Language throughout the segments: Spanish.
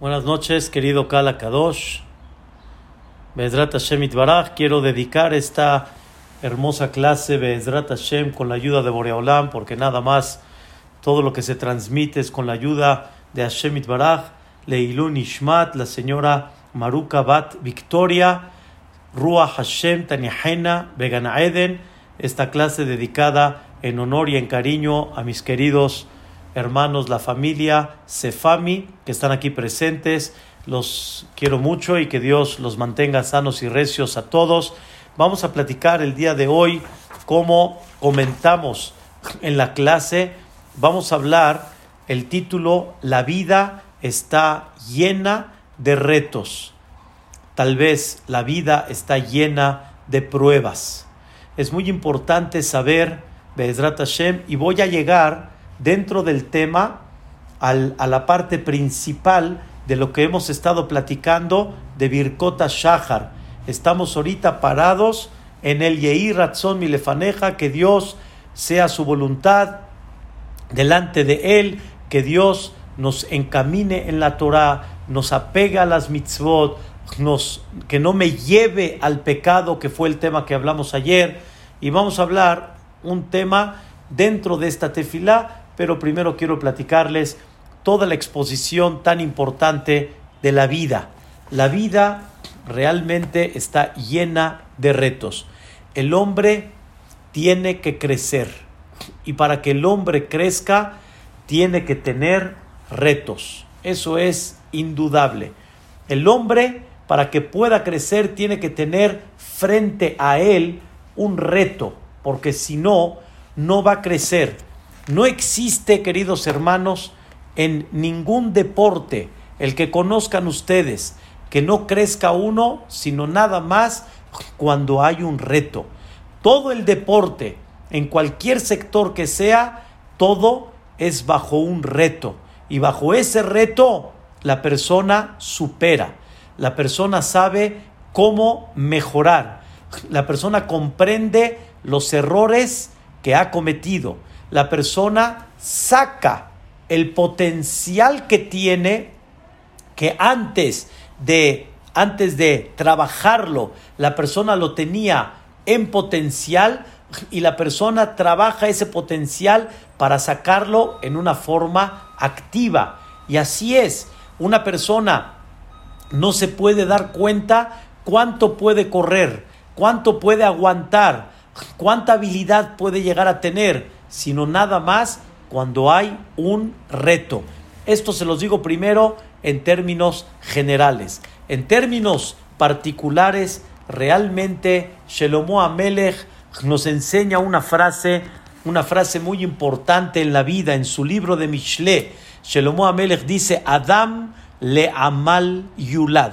Buenas noches, querido Kala Kadosh. Bezrat Hashem Itbaraj. Quiero dedicar esta hermosa clase Bezrat Hashem con la ayuda de Boreolam, porque nada más todo lo que se transmite es con la ayuda de Hashem Itbaraj. Leilun Ishmat, la señora Maruka Bat Victoria, Ruach Hashem Tanyahena Began Eden. Esta clase dedicada en honor y en cariño a mis queridos hermanos, la familia Sefami, que están aquí presentes. Los quiero mucho y que Dios los mantenga sanos y recios a todos. Vamos a platicar el día de hoy, como comentamos en la clase, vamos a hablar el título La vida está llena de retos. Tal vez la vida está llena de pruebas. Es muy importante saber, Hashem, y voy a llegar dentro del tema a la parte principal de lo que hemos estado platicando de Birkota Shahar. Estamos ahorita parados en el Yehi Ratzon Milefaneja, que Dios sea su voluntad delante de Él, que Dios nos encamine en la Torah, nos apega a las mitzvot, nos, que no me lleve al pecado, que fue el tema que hablamos ayer. Y vamos a hablar un tema dentro de esta tefilá pero primero quiero platicarles toda la exposición tan importante de la vida. La vida realmente está llena de retos. El hombre tiene que crecer y para que el hombre crezca tiene que tener retos. Eso es indudable. El hombre para que pueda crecer tiene que tener frente a él un reto, porque si no, no va a crecer no existe, queridos hermanos, en ningún deporte, el que conozcan ustedes, que no crezca uno, sino nada más cuando hay un reto. Todo el deporte, en cualquier sector que sea, todo es bajo un reto. Y bajo ese reto, la persona supera. La persona sabe cómo mejorar. La persona comprende los errores que ha cometido la persona saca el potencial que tiene que antes de antes de trabajarlo la persona lo tenía en potencial y la persona trabaja ese potencial para sacarlo en una forma activa. Y así es una persona no se puede dar cuenta cuánto puede correr cuánto puede aguantar cuánta habilidad puede llegar a tener sino nada más cuando hay un reto. Esto se los digo primero en términos generales. En términos particulares, realmente Shelomo Amelech nos enseña una frase, una frase muy importante en la vida, en su libro de Mishle. Shelomo Amelech dice, Adam le amal yulad.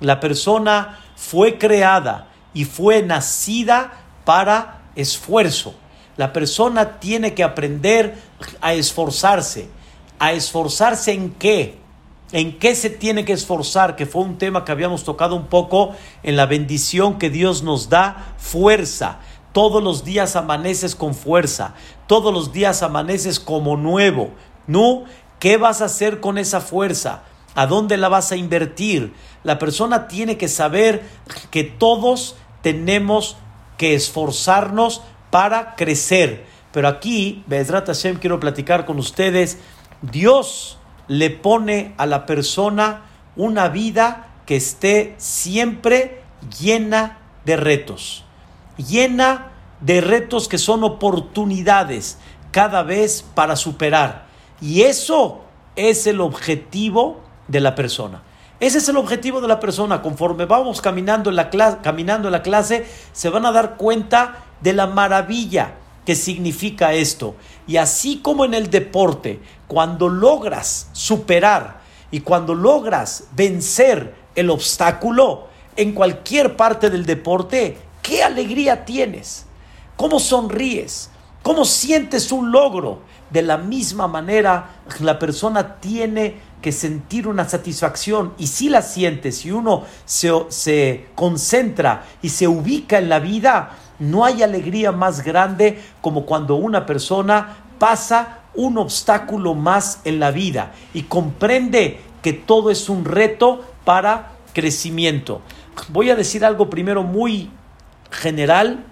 La persona fue creada y fue nacida para esfuerzo. La persona tiene que aprender a esforzarse. ¿A esforzarse en qué? ¿En qué se tiene que esforzar? Que fue un tema que habíamos tocado un poco en la bendición que Dios nos da, fuerza. Todos los días amaneces con fuerza. Todos los días amaneces como nuevo. ¿No? ¿Qué vas a hacer con esa fuerza? ¿A dónde la vas a invertir? La persona tiene que saber que todos tenemos que esforzarnos para crecer. Pero aquí, Bezrat Hashem, quiero platicar con ustedes. Dios le pone a la persona una vida que esté siempre llena de retos. Llena de retos que son oportunidades cada vez para superar. Y eso es el objetivo de la persona. Ese es el objetivo de la persona. Conforme vamos caminando en la clase, caminando en la clase, se van a dar cuenta de la maravilla que significa esto. Y así como en el deporte, cuando logras superar y cuando logras vencer el obstáculo en cualquier parte del deporte, qué alegría tienes, cómo sonríes, cómo sientes un logro. De la misma manera, la persona tiene que sentir una satisfacción y si la siente, si uno se, se concentra y se ubica en la vida, no hay alegría más grande como cuando una persona pasa un obstáculo más en la vida y comprende que todo es un reto para crecimiento. Voy a decir algo primero muy general.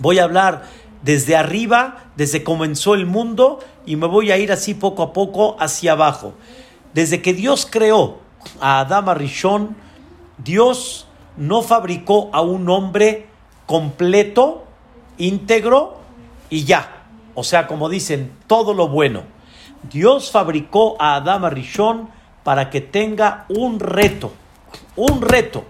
Voy a hablar desde arriba, desde comenzó el mundo, y me voy a ir así poco a poco hacia abajo. Desde que Dios creó a Adama Dios no fabricó a un hombre completo, íntegro y ya. O sea, como dicen, todo lo bueno. Dios fabricó a Adama Rishon para que tenga un reto, un reto.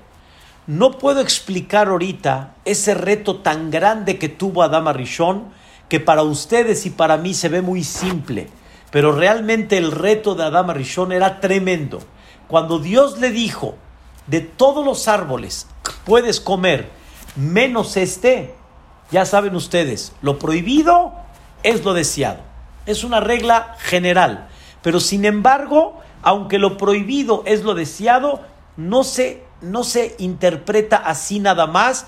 No puedo explicar ahorita ese reto tan grande que tuvo Adama Rishon, que para ustedes y para mí se ve muy simple, pero realmente el reto de Adama Rishon era tremendo. Cuando Dios le dijo, de todos los árboles puedes comer, menos este, ya saben ustedes, lo prohibido es lo deseado. Es una regla general. Pero sin embargo, aunque lo prohibido es lo deseado, no se, no se interpreta así nada más.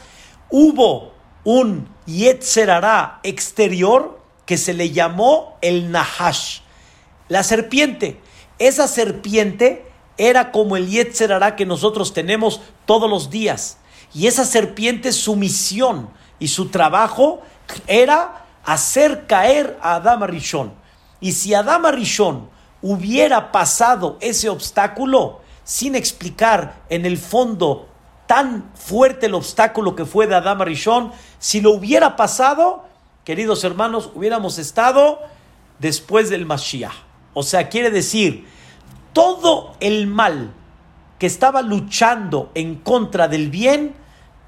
Hubo un Yetzerará exterior que se le llamó el Nahash, la serpiente. Esa serpiente era como el Yetzerará que nosotros tenemos todos los días. Y esa serpiente, su misión y su trabajo era hacer caer a Adama Rishon. Y si Adama Rishon hubiera pasado ese obstáculo sin explicar en el fondo tan fuerte el obstáculo que fue de Adama Rishon, si lo hubiera pasado, queridos hermanos, hubiéramos estado después del Mashiach. O sea, quiere decir, todo el mal que estaba luchando en contra del bien,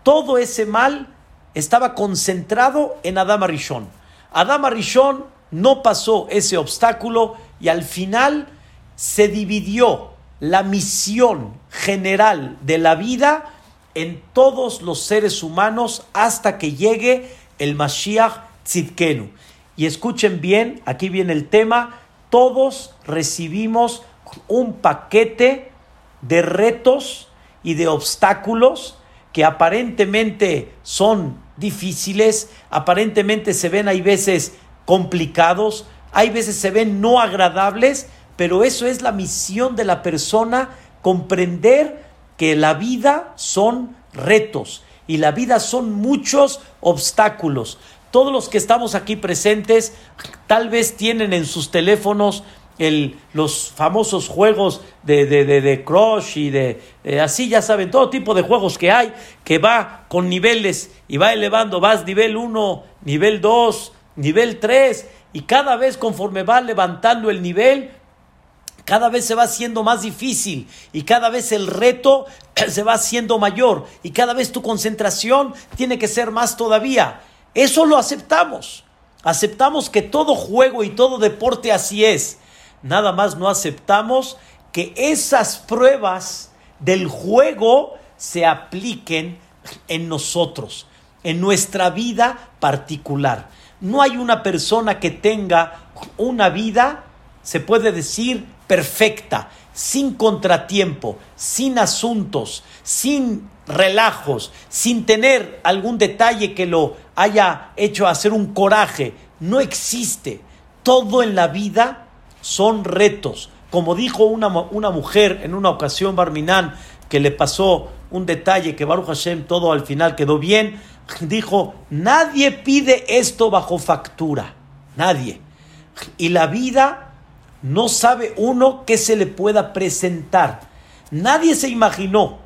todo ese mal estaba concentrado en Adama Rishon. Adama Rishon no pasó ese obstáculo y al final se dividió la misión general de la vida en todos los seres humanos hasta que llegue el Mashiach Tzidkenu. Y escuchen bien, aquí viene el tema, todos recibimos un paquete de retos y de obstáculos que aparentemente son difíciles, aparentemente se ven, hay veces complicados, hay veces se ven no agradables, pero eso es la misión de la persona, comprender que la vida son retos y la vida son muchos obstáculos. Todos los que estamos aquí presentes tal vez tienen en sus teléfonos el, los famosos juegos de, de, de, Crush y de, así, ya saben, todo tipo de juegos que hay, que va con niveles y va elevando, vas nivel 1, nivel 2, nivel 3, y cada vez conforme va levantando el nivel, cada vez se va haciendo más difícil y cada vez el reto se va haciendo mayor y cada vez tu concentración tiene que ser más todavía. Eso lo aceptamos. Aceptamos que todo juego y todo deporte así es. Nada más no aceptamos que esas pruebas del juego se apliquen en nosotros, en nuestra vida particular. No hay una persona que tenga una vida, se puede decir, perfecta, sin contratiempo, sin asuntos, sin relajos, sin tener algún detalle que lo haya hecho hacer un coraje. No existe. Todo en la vida son retos. Como dijo una, una mujer en una ocasión, Barminán, que le pasó un detalle que Baruch Hashem todo al final quedó bien, dijo, nadie pide esto bajo factura, nadie. Y la vida no sabe uno que se le pueda presentar. Nadie se imaginó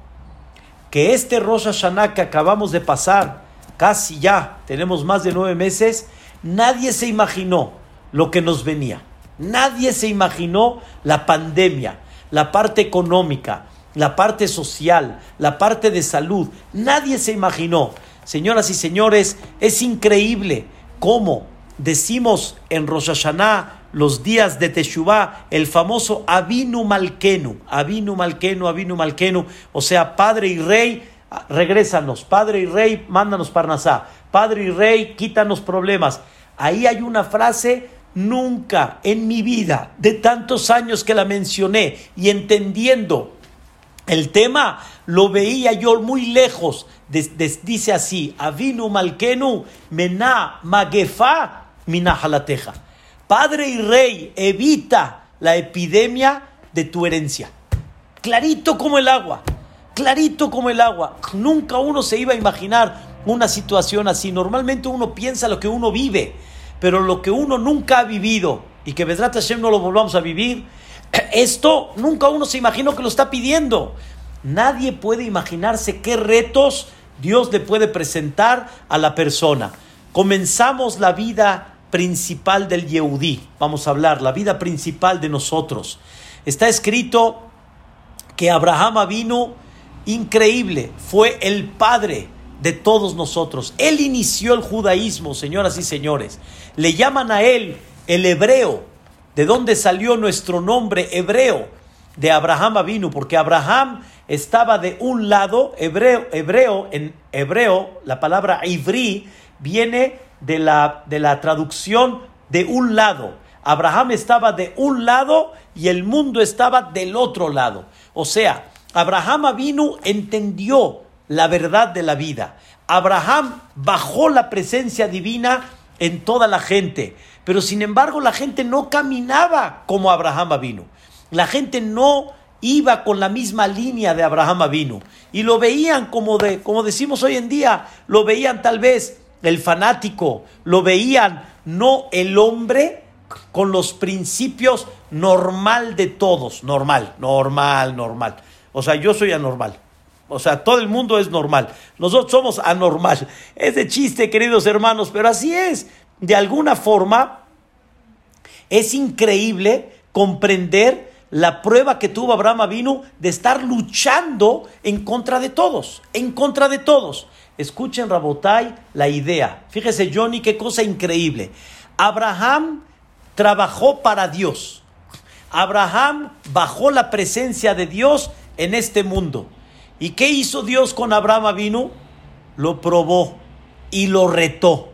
que este Rosh Hashanah que acabamos de pasar, casi ya, tenemos más de nueve meses, nadie se imaginó lo que nos venía. Nadie se imaginó la pandemia, la parte económica, la parte social, la parte de salud. Nadie se imaginó. Señoras y señores, es increíble cómo decimos en Rosh Hashanah los días de Teshuvah, el famoso Avinu Malkenu, Avinu Malkenu, Avinu Malkenu, o sea, Padre y Rey, regrésanos, Padre y Rey, mándanos Parnasá, Padre y Rey, quítanos problemas. Ahí hay una frase Nunca en mi vida, de tantos años que la mencioné y entendiendo el tema, lo veía yo muy lejos. dice así, Avinu Malkenu, Mená Magefa, Minahalateja. Padre y rey, evita la epidemia de tu herencia. clarito como el agua, clarito como el agua. Nunca uno se iba a imaginar una situación así. Normalmente uno piensa lo que uno vive, pero lo que uno nunca ha vivido y que Vedrat Hashem no lo volvamos a vivir, esto nunca uno se imaginó que lo está pidiendo. Nadie puede imaginarse qué retos Dios le puede presentar a la persona. Comenzamos la vida principal del Yehudí. Vamos a hablar, la vida principal de nosotros. Está escrito que Abraham vino increíble, fue el padre de todos nosotros. Él inició el judaísmo, señoras y señores. Le llaman a él el hebreo. ¿De dónde salió nuestro nombre hebreo? De Abraham vino, porque Abraham estaba de un lado, hebreo, hebreo en hebreo, la palabra ivri viene de la, de la traducción de un lado. Abraham estaba de un lado y el mundo estaba del otro lado. O sea, Abraham vino, entendió la verdad de la vida. Abraham bajó la presencia divina en toda la gente, pero sin embargo la gente no caminaba como Abraham vino. La gente no iba con la misma línea de Abraham vino y lo veían como de como decimos hoy en día, lo veían tal vez el fanático, lo veían no el hombre con los principios normal de todos, normal, normal, normal. O sea, yo soy anormal. O sea, todo el mundo es normal. Nosotros somos anormal. Es de chiste, queridos hermanos, pero así es. De alguna forma, es increíble comprender la prueba que tuvo Abraham vino de estar luchando en contra de todos, en contra de todos. Escuchen, Rabotai, la idea. Fíjese, Johnny, qué cosa increíble. Abraham trabajó para Dios. Abraham bajó la presencia de Dios en este mundo. ¿Y qué hizo Dios con Abraham vino? Lo probó y lo retó.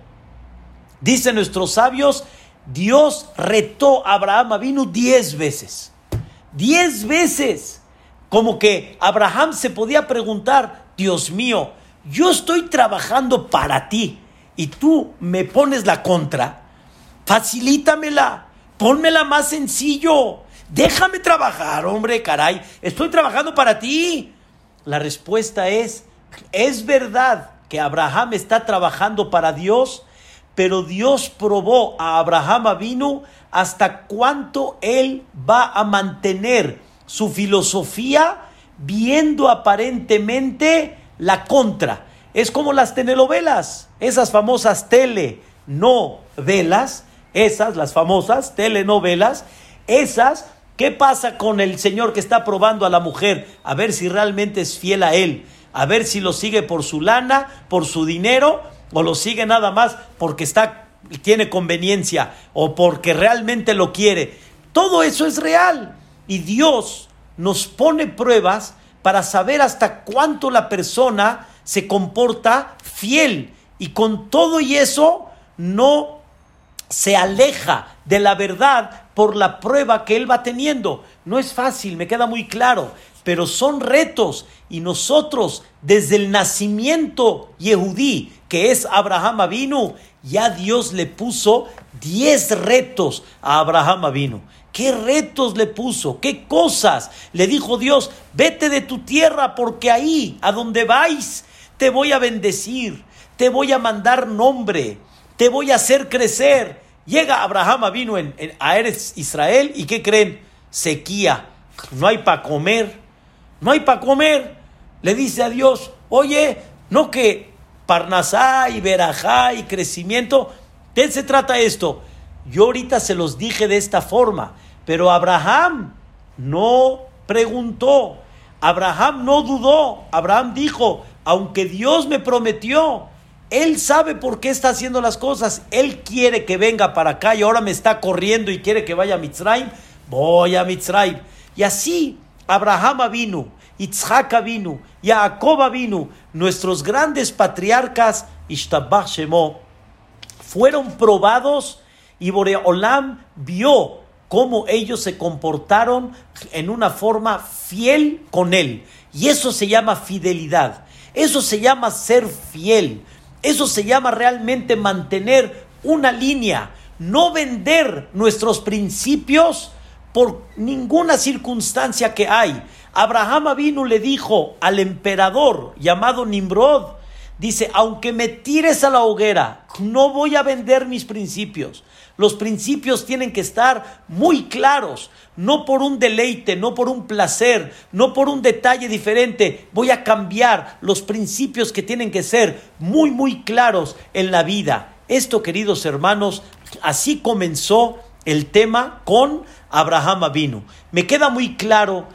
Dicen nuestros sabios, Dios retó a Abraham vino diez veces. Diez veces. Como que Abraham se podía preguntar, Dios mío, yo estoy trabajando para ti y tú me pones la contra. Facilítamela, pónmela más sencillo. Déjame trabajar, hombre, caray. Estoy trabajando para ti. La respuesta es, es verdad que Abraham está trabajando para Dios, pero Dios probó a Abraham vino hasta cuánto él va a mantener su filosofía viendo aparentemente la contra. Es como las telenovelas, esas famosas telenovelas, esas, las famosas telenovelas, esas ¿Qué pasa con el señor que está probando a la mujer? A ver si realmente es fiel a él, a ver si lo sigue por su lana, por su dinero, o lo sigue nada más porque está, tiene conveniencia o porque realmente lo quiere. Todo eso es real. Y Dios nos pone pruebas para saber hasta cuánto la persona se comporta fiel. Y con todo y eso no se aleja de la verdad por la prueba que él va teniendo. No es fácil, me queda muy claro, pero son retos y nosotros desde el nacimiento yehudí, que es Abraham Avinu, ya Dios le puso 10 retos a Abraham Avinu. ¿Qué retos le puso? ¿Qué cosas? Le dijo Dios, vete de tu tierra porque ahí, a donde vais, te voy a bendecir, te voy a mandar nombre, te voy a hacer crecer, Llega Abraham vino en, en, a Israel y ¿qué creen? Sequía. No hay para comer. No hay para comer. Le dice a Dios, oye, no que Parnasá y Berajá y crecimiento. ¿De qué se trata esto? Yo ahorita se los dije de esta forma, pero Abraham no preguntó. Abraham no dudó. Abraham dijo, aunque Dios me prometió, él sabe por qué está haciendo las cosas. Él quiere que venga para acá y ahora me está corriendo y quiere que vaya a Mitzrayim. Voy a Mitzrayim. Y así Abraham vino, Yitzhak vino, Jacob vino, nuestros grandes patriarcas, Ishtabach Shemo, fueron probados y Boreolam vio cómo ellos se comportaron en una forma fiel con él. Y eso se llama fidelidad. Eso se llama ser fiel. Eso se llama realmente mantener una línea, no vender nuestros principios por ninguna circunstancia que hay. Abraham vino le dijo al emperador llamado Nimrod, dice, aunque me tires a la hoguera, no voy a vender mis principios. Los principios tienen que estar muy claros, no por un deleite, no por un placer, no por un detalle diferente. Voy a cambiar los principios que tienen que ser muy, muy claros en la vida. Esto, queridos hermanos, así comenzó el tema con Abraham Avinu. Me queda muy claro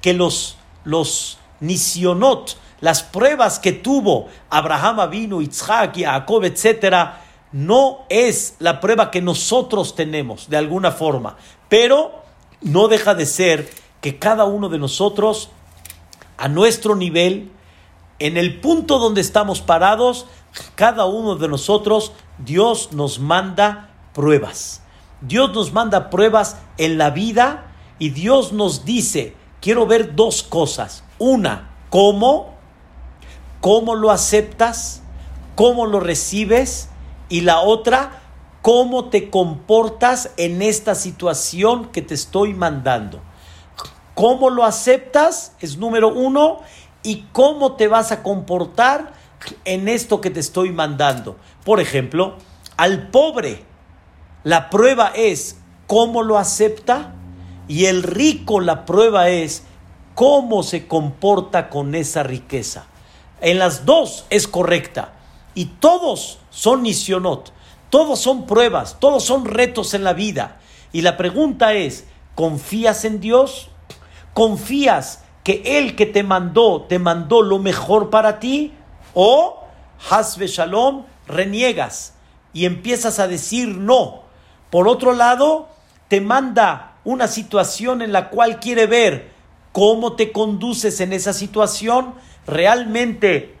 que los, los nisionot, las pruebas que tuvo Abraham Avinu, Isaac, Jacob, etcétera, no es la prueba que nosotros tenemos de alguna forma, pero no deja de ser que cada uno de nosotros, a nuestro nivel, en el punto donde estamos parados, cada uno de nosotros, Dios nos manda pruebas. Dios nos manda pruebas en la vida y Dios nos dice, quiero ver dos cosas. Una, ¿cómo? ¿Cómo lo aceptas? ¿Cómo lo recibes? Y la otra, ¿cómo te comportas en esta situación que te estoy mandando? ¿Cómo lo aceptas? Es número uno. ¿Y cómo te vas a comportar en esto que te estoy mandando? Por ejemplo, al pobre, la prueba es cómo lo acepta y el rico la prueba es cómo se comporta con esa riqueza. En las dos es correcta y todos son nisionot, todos son pruebas, todos son retos en la vida. Y la pregunta es, ¿confías en Dios? ¿Confías que Él que te mandó, te mandó lo mejor para ti? ¿O, Hasbe Shalom, reniegas y empiezas a decir no? Por otro lado, te manda una situación en la cual quiere ver cómo te conduces en esa situación, realmente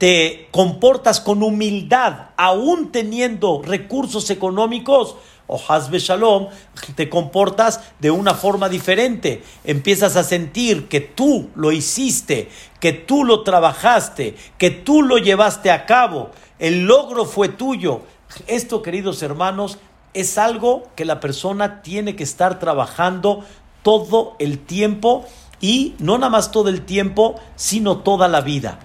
te comportas con humildad, aún teniendo recursos económicos, o Hasbe Shalom, te comportas de una forma diferente. Empiezas a sentir que tú lo hiciste, que tú lo trabajaste, que tú lo llevaste a cabo, el logro fue tuyo. Esto, queridos hermanos, es algo que la persona tiene que estar trabajando todo el tiempo y no nada más todo el tiempo, sino toda la vida.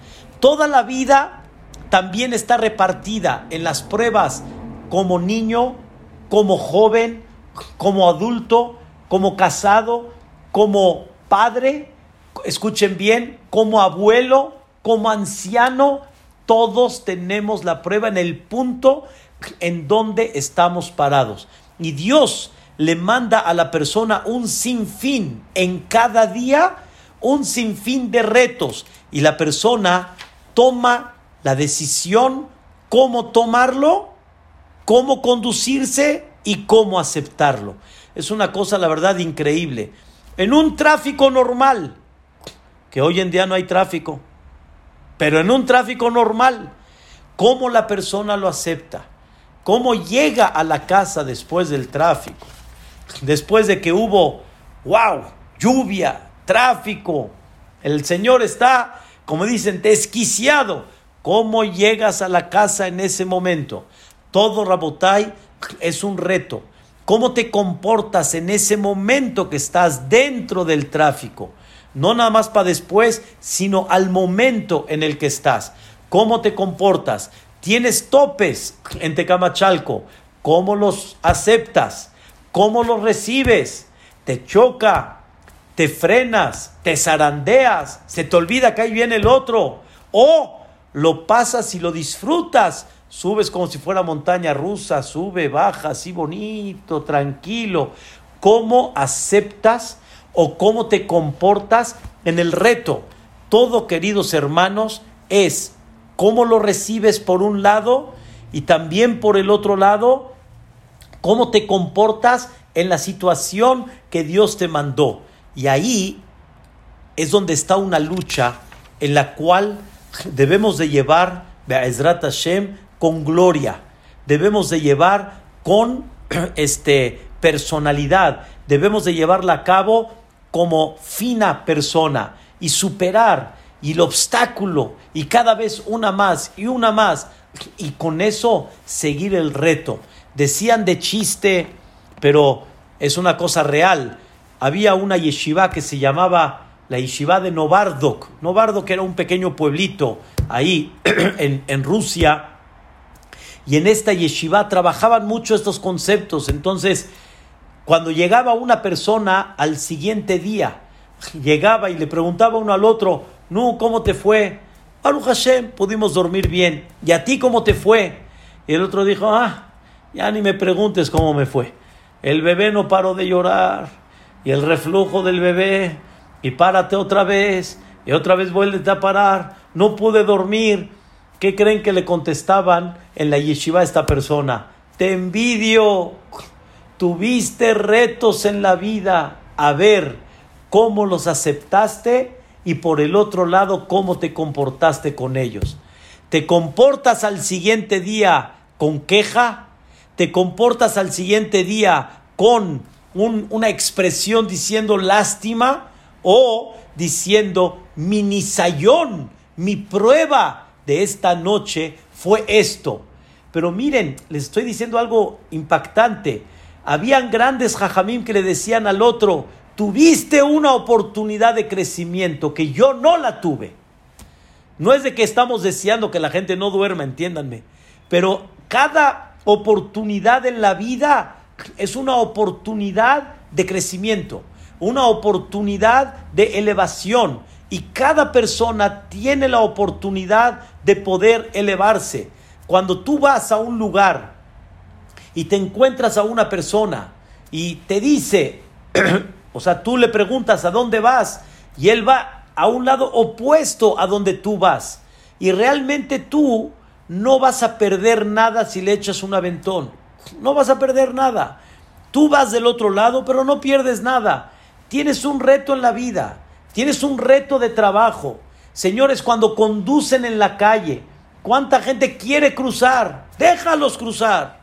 Toda la vida también está repartida en las pruebas como niño, como joven, como adulto, como casado, como padre, escuchen bien, como abuelo, como anciano, todos tenemos la prueba en el punto en donde estamos parados. Y Dios le manda a la persona un sinfín en cada día, un sinfín de retos. Y la persona toma la decisión cómo tomarlo, cómo conducirse y cómo aceptarlo. Es una cosa, la verdad, increíble. En un tráfico normal, que hoy en día no hay tráfico, pero en un tráfico normal, ¿cómo la persona lo acepta? cómo llega a la casa después del tráfico, después de que hubo, wow, lluvia, tráfico, el Señor está, como dicen, desquiciado. ¿Cómo llegas a la casa en ese momento? Todo Rabotai es un reto. ¿Cómo te comportas en ese momento que estás dentro del tráfico? No nada más para después, sino al momento en el que estás. ¿Cómo te comportas? Tienes topes en Tecamachalco. ¿Cómo los aceptas? ¿Cómo los recibes? Te choca, te frenas, te zarandeas, se te olvida que ahí viene el otro. O lo pasas y lo disfrutas. Subes como si fuera montaña rusa, sube, baja, así bonito, tranquilo. ¿Cómo aceptas o cómo te comportas en el reto? Todo, queridos hermanos, es cómo lo recibes por un lado y también por el otro lado, cómo te comportas en la situación que Dios te mandó. Y ahí es donde está una lucha en la cual debemos de llevar Be'ezrat Hashem con gloria, debemos de llevar con este, personalidad, debemos de llevarla a cabo como fina persona y superar y el obstáculo y cada vez una más y una más y con eso seguir el reto. Decían de chiste, pero es una cosa real, había una yeshiva que se llamaba la yeshiva de Novardok. Novardok era un pequeño pueblito ahí en, en Rusia. Y en esta yeshiva trabajaban mucho estos conceptos. Entonces, cuando llegaba una persona al siguiente día, llegaba y le preguntaba uno al otro, no, ¿cómo te fue? Baruch Hashem, pudimos dormir bien. ¿Y a ti cómo te fue? Y el otro dijo, ah, ya ni me preguntes cómo me fue. El bebé no paró de llorar. Y el reflujo del bebé. Y párate otra vez. Y otra vez vuelve a parar. No pude dormir. ¿Qué creen que le contestaban en la yeshiva a esta persona? Te envidio. Tuviste retos en la vida. A ver cómo los aceptaste y por el otro lado cómo te comportaste con ellos. ¿Te comportas al siguiente día con queja? ¿Te comportas al siguiente día con una expresión diciendo lástima? ¿O diciendo mi nisayón, mi prueba de esta noche fue esto? Pero miren, les estoy diciendo algo impactante. Habían grandes jajamim que le decían al otro, tuviste una oportunidad de crecimiento que yo no la tuve. No es de que estamos deseando que la gente no duerma, entiéndanme, pero cada oportunidad en la vida es una oportunidad de crecimiento, una oportunidad de elevación y cada persona tiene la oportunidad de poder elevarse. Cuando tú vas a un lugar y te encuentras a una persona y te dice, O sea, tú le preguntas a dónde vas y él va a un lado opuesto a donde tú vas. Y realmente tú no vas a perder nada si le echas un aventón. No vas a perder nada. Tú vas del otro lado, pero no pierdes nada. Tienes un reto en la vida. Tienes un reto de trabajo. Señores, cuando conducen en la calle, ¿cuánta gente quiere cruzar? Déjalos cruzar.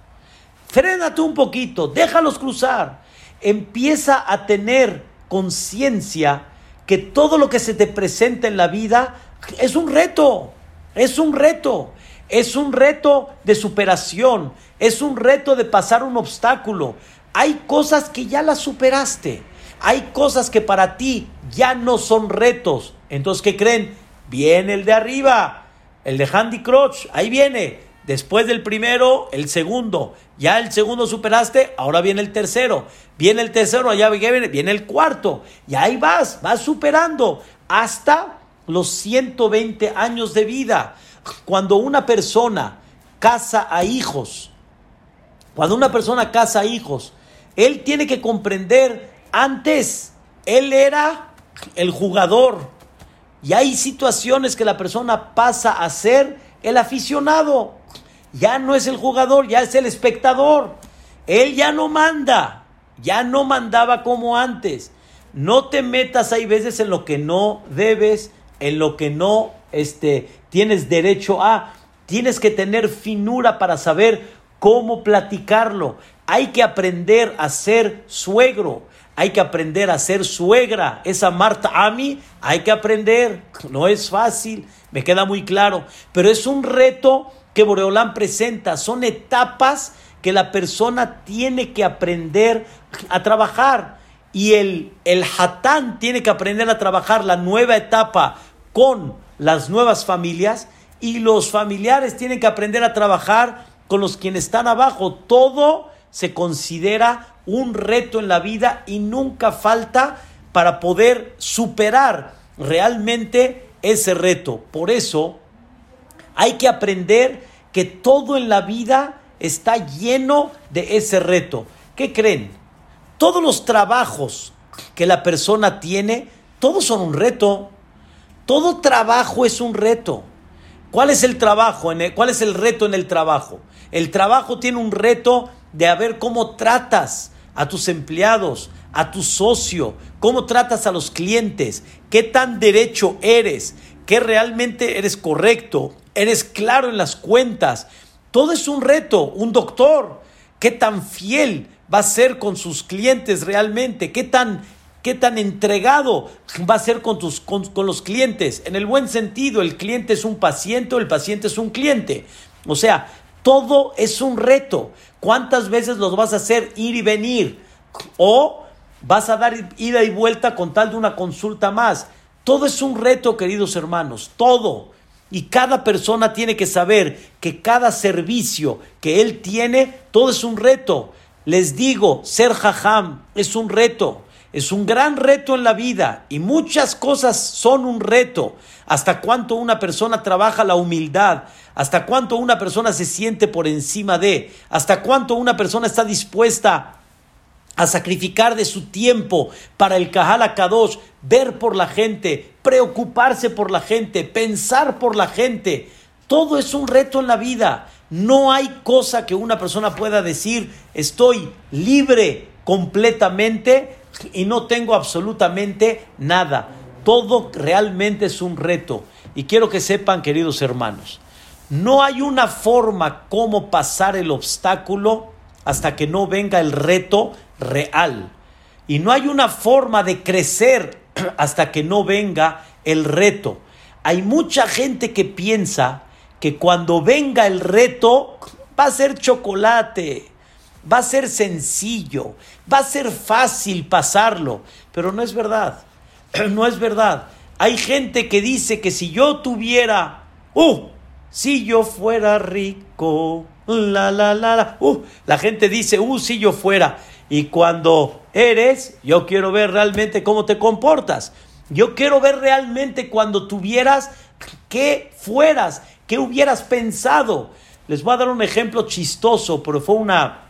Frénate un poquito, déjalos cruzar empieza a tener conciencia que todo lo que se te presenta en la vida es un reto, es un reto, es un reto de superación, es un reto de pasar un obstáculo. Hay cosas que ya las superaste, hay cosas que para ti ya no son retos. Entonces, ¿qué creen? Viene el de arriba, el de Handy Crotch, ahí viene. Después del primero, el segundo. Ya el segundo superaste, ahora viene el tercero. Viene el tercero, allá viene, viene el cuarto. Y ahí vas, vas superando hasta los 120 años de vida. Cuando una persona casa a hijos, cuando una persona casa a hijos, él tiene que comprender antes, él era el jugador. Y hay situaciones que la persona pasa a ser el aficionado ya no es el jugador, ya es el espectador. Él ya no manda, ya no mandaba como antes. No te metas hay veces en lo que no debes, en lo que no este, tienes derecho a. Tienes que tener finura para saber cómo platicarlo. Hay que aprender a ser suegro. Hay que aprender a ser suegra. Esa Marta a mí hay que aprender. No es fácil, me queda muy claro. Pero es un reto que Boreolán presenta, son etapas que la persona tiene que aprender a trabajar. Y el, el hatán tiene que aprender a trabajar la nueva etapa con las nuevas familias y los familiares tienen que aprender a trabajar con los quienes están abajo. Todo se considera un reto en la vida y nunca falta para poder superar realmente ese reto. Por eso hay que aprender que todo en la vida está lleno de ese reto. ¿Qué creen? Todos los trabajos que la persona tiene, todos son un reto. Todo trabajo es un reto. ¿Cuál es el trabajo? ¿Cuál es el reto en el trabajo? El trabajo tiene un reto de ver cómo tratas a tus empleados, a tu socio, cómo tratas a los clientes, qué tan derecho eres, que realmente eres correcto, eres claro en las cuentas. Todo es un reto. Un doctor, qué tan fiel va a ser con sus clientes realmente, qué tan, qué tan entregado va a ser con, tus, con, los clientes. En el buen sentido, el cliente es un paciente o el paciente es un cliente. O sea, todo es un reto. ¿Cuántas veces los vas a hacer ir y venir? O vas a dar ida y vuelta con tal de una consulta más. Todo es un reto, queridos hermanos, todo. Y cada persona tiene que saber que cada servicio que él tiene, todo es un reto. Les digo, ser jajam es un reto. Es un gran reto en la vida y muchas cosas son un reto. Hasta cuánto una persona trabaja la humildad, hasta cuánto una persona se siente por encima de, hasta cuánto una persona está dispuesta a sacrificar de su tiempo para el Kahal Kadosh, ver por la gente, preocuparse por la gente, pensar por la gente. Todo es un reto en la vida. No hay cosa que una persona pueda decir, estoy libre completamente y no tengo absolutamente nada. Todo realmente es un reto. Y quiero que sepan, queridos hermanos, no hay una forma como pasar el obstáculo hasta que no venga el reto real. Y no hay una forma de crecer hasta que no venga el reto. Hay mucha gente que piensa que cuando venga el reto va a ser chocolate, va a ser sencillo, va a ser fácil pasarlo, pero no es verdad, no es verdad. Hay gente que dice que si yo tuviera, uh, si yo fuera rico, la, la, la, la, uh, la gente dice, uh, si yo fuera. Y cuando eres, yo quiero ver realmente cómo te comportas. Yo quiero ver realmente cuando tuvieras, qué fueras, qué hubieras pensado. Les voy a dar un ejemplo chistoso, pero fue una,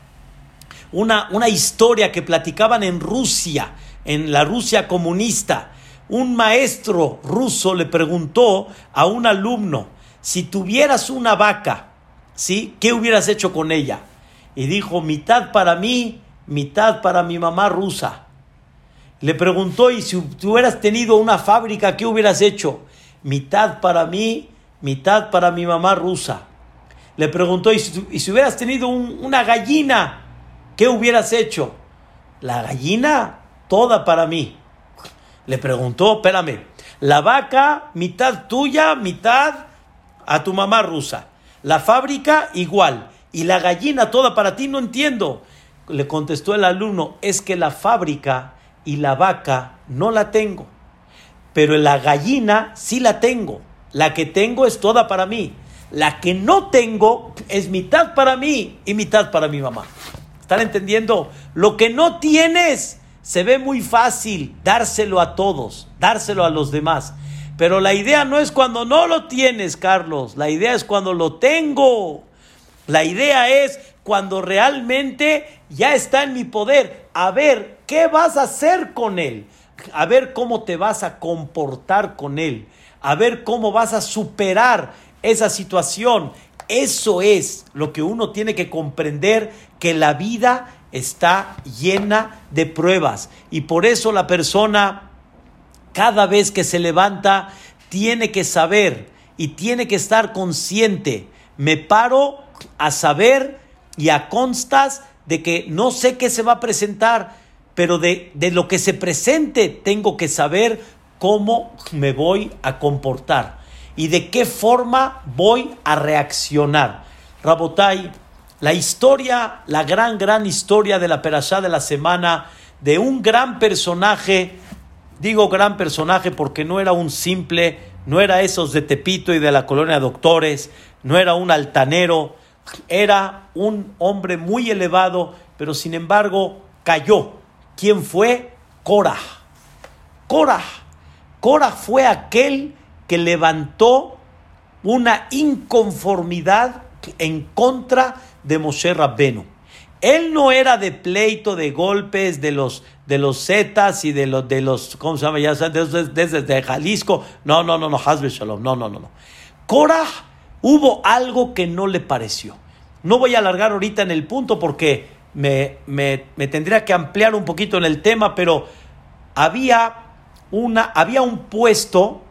una, una historia que platicaban en Rusia, en la Rusia comunista. Un maestro ruso le preguntó a un alumno, si tuvieras una vaca, ¿sí? ¿Qué hubieras hecho con ella? Y dijo, mitad para mí, mitad para mi mamá rusa. Le preguntó, y si hubieras tenido una fábrica, ¿qué hubieras hecho? Mitad para mí, mitad para mi mamá rusa. Le preguntó, y si, hubieras tenido una gallina, ¿qué hubieras hecho? La gallina, toda para mí. Le preguntó, espérame, la vaca, mitad tuya, mitad a tu mamá rusa. La fábrica, igual. Y la gallina, toda para ti, no entiendo. Le contestó el alumno, es que la fábrica y la vaca no la tengo. Pero la gallina sí la tengo. La que tengo es toda para mí. La que no tengo es mitad para mí y mitad para mi mamá. ¿Están entendiendo? Lo que no tienes se ve muy fácil dárselo a todos, dárselo a los demás. Pero la idea no es cuando no lo tienes, Carlos. La idea es cuando lo tengo. La idea es cuando realmente ya está en mi poder. A ver, ¿qué vas a hacer con él? A ver cómo te vas a comportar con él. A ver cómo vas a superar esa situación. Eso es lo que uno tiene que comprender, que la vida está llena de pruebas. Y por eso la persona, cada vez que se levanta, tiene que saber y tiene que estar consciente. Me paro a saber y a constas de que no sé qué se va a presentar, pero de, de lo que se presente tengo que saber cómo me voy a comportar y de qué forma voy a reaccionar. Rabotai, la historia, la gran, gran historia de la perashá de la semana, de un gran personaje, digo gran personaje porque no era un simple, no era esos de Tepito y de la colonia doctores, no era un altanero, era un hombre muy elevado, pero sin embargo cayó. ¿Quién fue? Cora. Cora. Cora fue aquel levantó una inconformidad en contra de Moshe Rabbenu. Él no era de pleito, de golpes, de los de los zetas y de los de los ¿cómo se llama? Ya desde, desde, Jalisco. No, no, no, no, Hasbe Shalom. No, no, no, no. Cora hubo algo que no le pareció. No voy a alargar ahorita en el punto porque me, me, me tendría que ampliar un poquito en el tema, pero había una había un puesto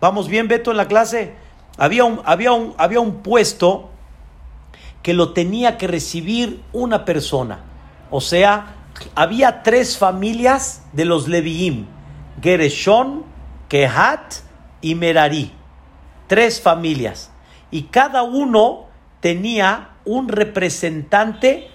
¿Vamos bien, Beto, en la clase? Había un, había un, había un puesto que lo tenía que recibir una persona. O sea, había tres familias de los Leviim. Gereshon, Kehat y Merari. Tres familias. Y cada uno tenía un representante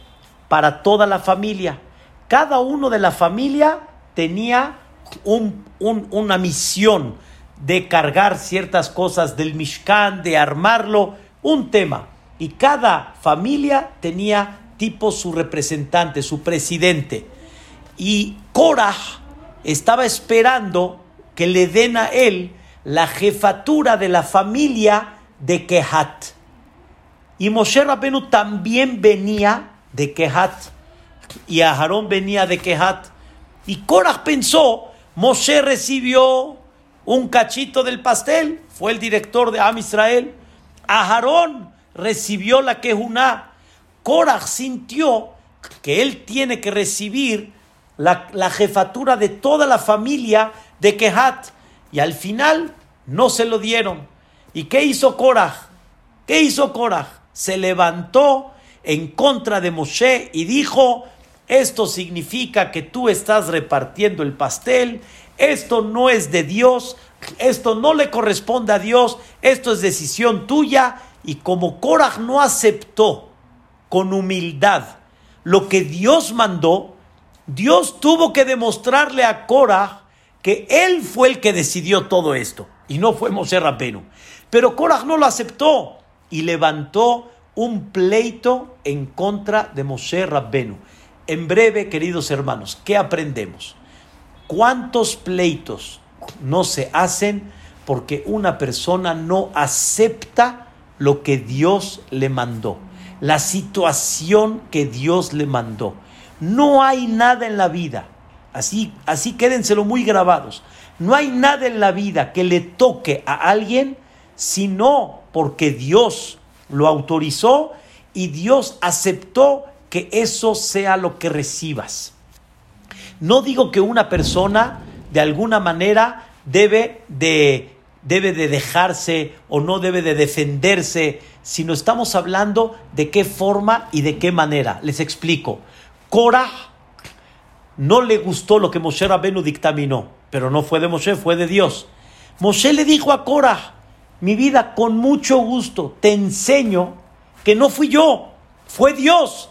para toda la familia. Cada uno de la familia tenía una misión de cargar ciertas cosas del Mishkan, de armarlo, un tema. Y cada familia tenía tipo su representante, su presidente. Y Korah estaba esperando que le den a él la jefatura de la familia de Kehat. Y Moshe Rabenu también venía de Kehat. Y Aharón venía de Kehat. Y Korah pensó, Moshe recibió un cachito del pastel, fue el director de Am Israel. Aharón recibió la quejuná. Korah sintió que él tiene que recibir la, la, jefatura de toda la familia de Kehat. Y al final no se lo dieron. ¿Y qué hizo Korah? ¿Qué hizo Korah? Se levantó en contra de Moshe y dijo, esto significa que tú estás repartiendo el pastel, esto no es de Dios, esto no le corresponde a Dios, esto es decisión tuya. Y como Korah no aceptó con humildad lo que Dios mandó, Dios tuvo que demostrarle a Korah que él fue el que decidió todo esto y no fue Moshe Rabenu. Pero Korah no lo aceptó y levantó un pleito en contra de Moshe Rabbenu. En breve, queridos hermanos, ¿qué aprendemos? ¿Cuántos pleitos no se hacen porque una persona no acepta lo que Dios le mandó, la situación que Dios le mandó? No hay nada en la vida, así, así quédenselo muy grabados, no hay nada en la vida que le toque a alguien sino porque Dios lo autorizó y Dios aceptó que eso sea lo que recibas. No digo que una persona de alguna manera debe de, debe de dejarse o no debe de defenderse, sino estamos hablando de qué forma y de qué manera. Les explico. Cora no le gustó lo que Moshe Rabenu dictaminó, pero no fue de Moshe, fue de Dios. Moshe le dijo a Cora, mi vida, con mucho gusto te enseño que no fui yo, fue Dios.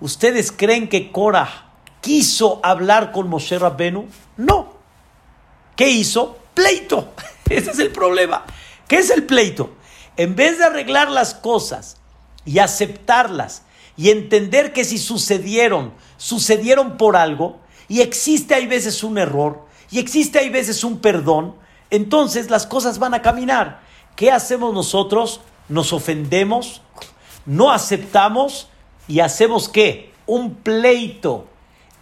¿Ustedes creen que Cora quiso hablar con Moshe Rabbenu? No. ¿Qué hizo? Pleito. Ese es el problema. ¿Qué es el pleito? En vez de arreglar las cosas y aceptarlas y entender que si sucedieron, sucedieron por algo, y existe hay veces un error, y existe hay veces un perdón, entonces las cosas van a caminar. ¿Qué hacemos nosotros? Nos ofendemos, no aceptamos y hacemos qué? Un pleito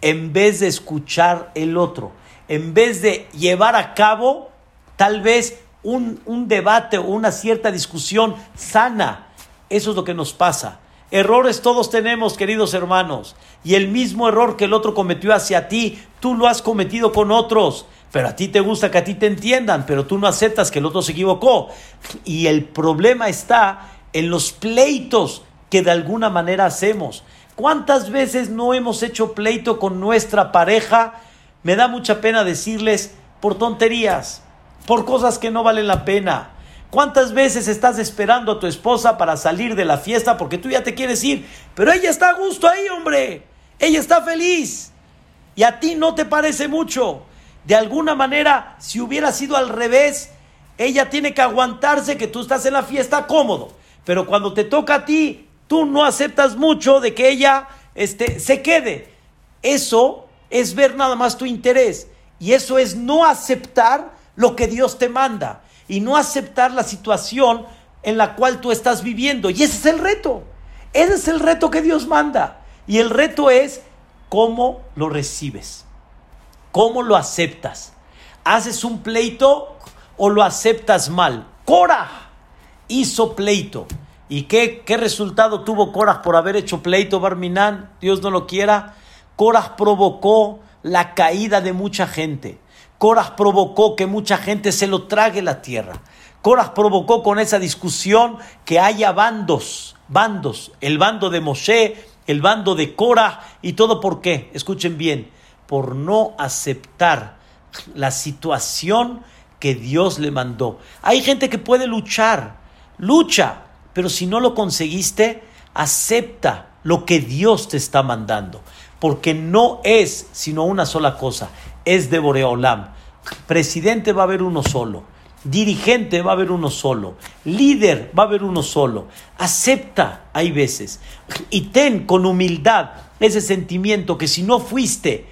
en vez de escuchar el otro, en vez de llevar a cabo tal vez un, un debate o una cierta discusión sana. Eso es lo que nos pasa. Errores todos tenemos, queridos hermanos. Y el mismo error que el otro cometió hacia ti, tú lo has cometido con otros pero a ti te gusta que a ti te entiendan, pero tú no aceptas que el otro se equivocó. Y el problema está en los pleitos que de alguna manera hacemos. ¿Cuántas veces no hemos hecho pleito con nuestra pareja? Me da mucha pena decirles por tonterías, por cosas que no valen la pena. ¿Cuántas veces estás esperando a tu esposa para salir de la fiesta porque tú ya te quieres ir? Pero ella está a gusto ahí, hombre. Ella está feliz. Y a ti no te parece mucho. De alguna manera, si hubiera sido al revés, ella tiene que aguantarse que tú estás en la fiesta cómodo. Pero cuando te toca a ti, tú no aceptas mucho de que ella este, se quede. Eso es ver nada más tu interés. Y eso es no aceptar lo que Dios te manda. Y no aceptar la situación en la cual tú estás viviendo. Y ese es el reto. Ese es el reto que Dios manda. Y el reto es cómo lo recibes. ¿Cómo lo aceptas? ¿Haces un pleito o lo aceptas mal? Cora hizo pleito. ¿Y qué, qué resultado tuvo Cora por haber hecho pleito, Barminán? Dios no lo quiera. Cora provocó la caída de mucha gente. Cora provocó que mucha gente se lo trague la tierra. Cora provocó con esa discusión que haya bandos, bandos, el bando de Moshe, el bando de Cora y todo por qué. Escuchen bien, por no aceptar la situación que Dios le mandó. Hay gente que puede luchar, lucha, pero si no lo conseguiste, acepta lo que Dios te está mandando, porque no es sino una sola cosa, es de Boreolam. Presidente va a haber uno solo. Dirigente va a haber uno solo. Líder va a haber uno solo. Acepta, hay veces. Y ten con humildad ese sentimiento que si no fuiste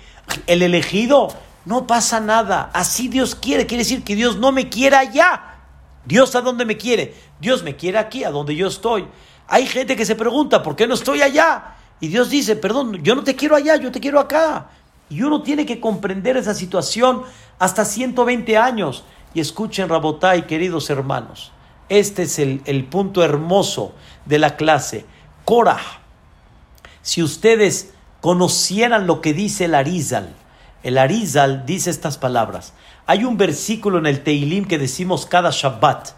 el elegido, no pasa nada. Así Dios quiere. Quiere decir que Dios no me quiere allá. Dios a dónde me quiere. Dios me quiere aquí, a donde yo estoy. Hay gente que se pregunta, ¿por qué no estoy allá? Y Dios dice, perdón, yo no te quiero allá, yo te quiero acá. Y uno tiene que comprender esa situación hasta 120 años. Y escuchen, Rabotay, queridos hermanos, este es el, el punto hermoso de la clase. Korah, si ustedes conocieran lo que dice el Arizal, el Arizal dice estas palabras. Hay un versículo en el Teilim que decimos cada Shabbat.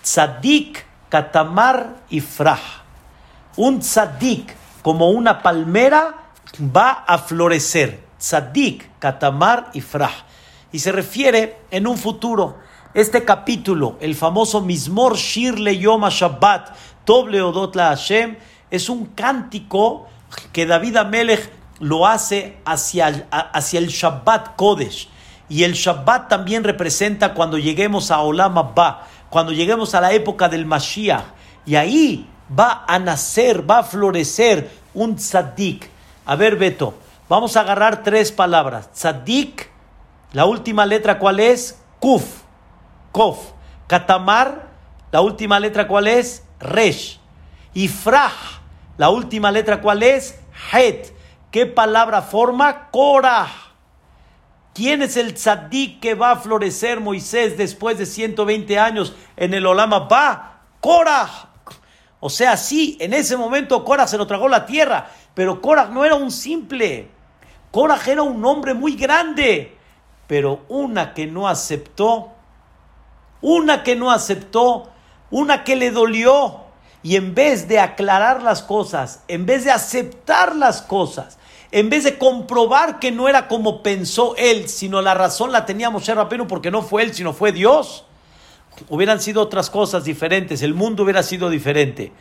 Tzadik katamar ifrah. Un tzadik como una palmera va a florecer. Tzadik katamar ifrah. Y se refiere en un futuro. Este capítulo, el famoso Mismor Shir Le Yom Shabbat, Toble Odot La Hashem, es un cántico que David Amelech lo hace hacia el Shabbat Kodesh. Y el Shabbat también representa cuando lleguemos a Olam Abba, cuando lleguemos a la época del Mashiach. Y ahí va a nacer, va a florecer un tzaddik. A ver, Beto, vamos a agarrar tres palabras. Tzaddik, la última letra, ¿cuál es? Kuf, Kof. Katamar, la última letra, ¿cuál es? Resh. Y Frah, la última letra, ¿cuál es? Het. ¿Qué palabra forma? Korah. ¿Quién es el tzadik que va a florecer Moisés después de 120 años en el Olama? Va, Korah. O sea, sí, en ese momento Korah se lo tragó la tierra, pero Korah no era un simple. Korah era un hombre muy grande, pero una que no aceptó, una que no aceptó, una que le dolió, y en vez de aclarar las cosas, en vez de aceptar las cosas, en vez de comprobar que no era como pensó él, sino la razón la tenía Moshe Rabenu porque no fue él, sino fue Dios, hubieran sido otras cosas diferentes, el mundo hubiera sido diferente.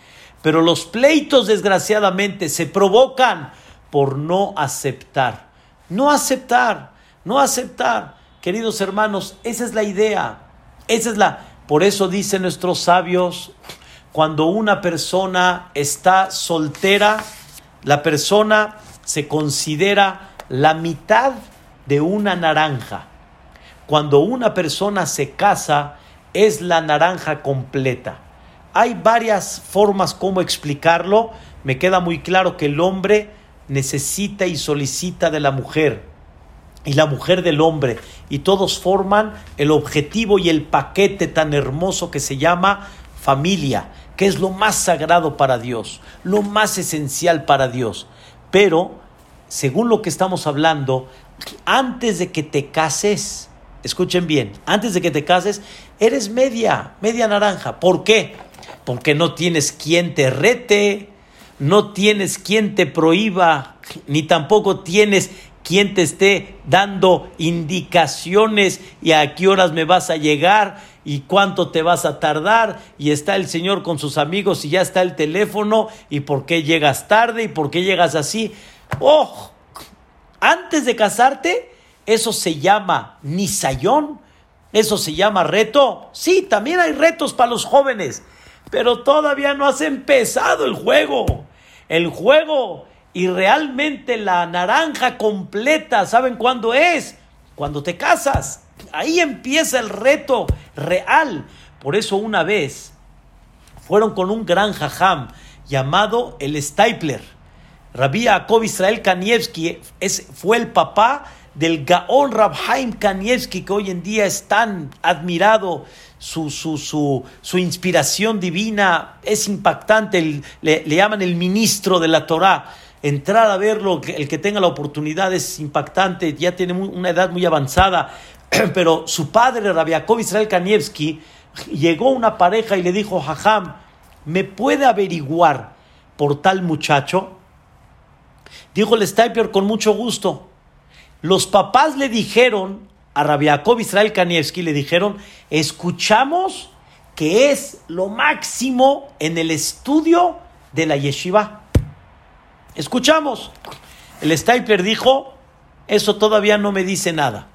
Pero los pleitos, desgraciadamente, se provocan por no aceptar. No aceptar, no aceptar. Queridos hermanos, esa es la idea. Esa es la. Por eso dicen nuestros sabios, cuando una persona está soltera, la persona se considera la mitad de una naranja. Cuando una persona se casa, es la naranja completa. Hay varias formas como explicarlo. Me queda muy claro que el hombre necesita y solicita de la mujer y la mujer del hombre y todos forman el objetivo y el paquete tan hermoso que se llama familia, que es lo más sagrado para Dios, lo más esencial para Dios. Pero, según lo que estamos hablando, antes de que te cases, escuchen bien, antes de que te cases, eres media, media naranja. ¿Por qué? Porque no tienes quien te rete, no tienes quien te prohíba, ni tampoco tienes quien te esté dando indicaciones y a qué horas me vas a llegar y cuánto te vas a tardar y está el Señor con sus amigos y ya está el teléfono y por qué llegas tarde y por qué llegas así. ¡Oh! Antes de casarte, eso se llama nisayón, eso se llama reto. Sí, también hay retos para los jóvenes, pero todavía no has empezado el juego. El juego y realmente la naranja completa, ¿saben cuándo es? Cuando te casas. Ahí empieza el reto real. Por eso una vez fueron con un gran jajam llamado el Stapler. Rabbi Jacob Israel Kanievski es, fue el papá del Gaon Rabhaim Kanievski, que hoy en día es tan admirado, su, su, su, su inspiración divina es impactante, le, le llaman el ministro de la Torah entrar a verlo, el que tenga la oportunidad es impactante, ya tiene una edad muy avanzada, pero su padre, Rabiakov Israel Kanievski, llegó una pareja y le dijo, Jajam, ¿me puede averiguar por tal muchacho? Dijo el Stiper con mucho gusto. Los papás le dijeron a Rabiakov Israel Kanievski, le dijeron, escuchamos que es lo máximo en el estudio de la yeshiva. Escuchamos. El Stapler dijo, eso todavía no me dice nada.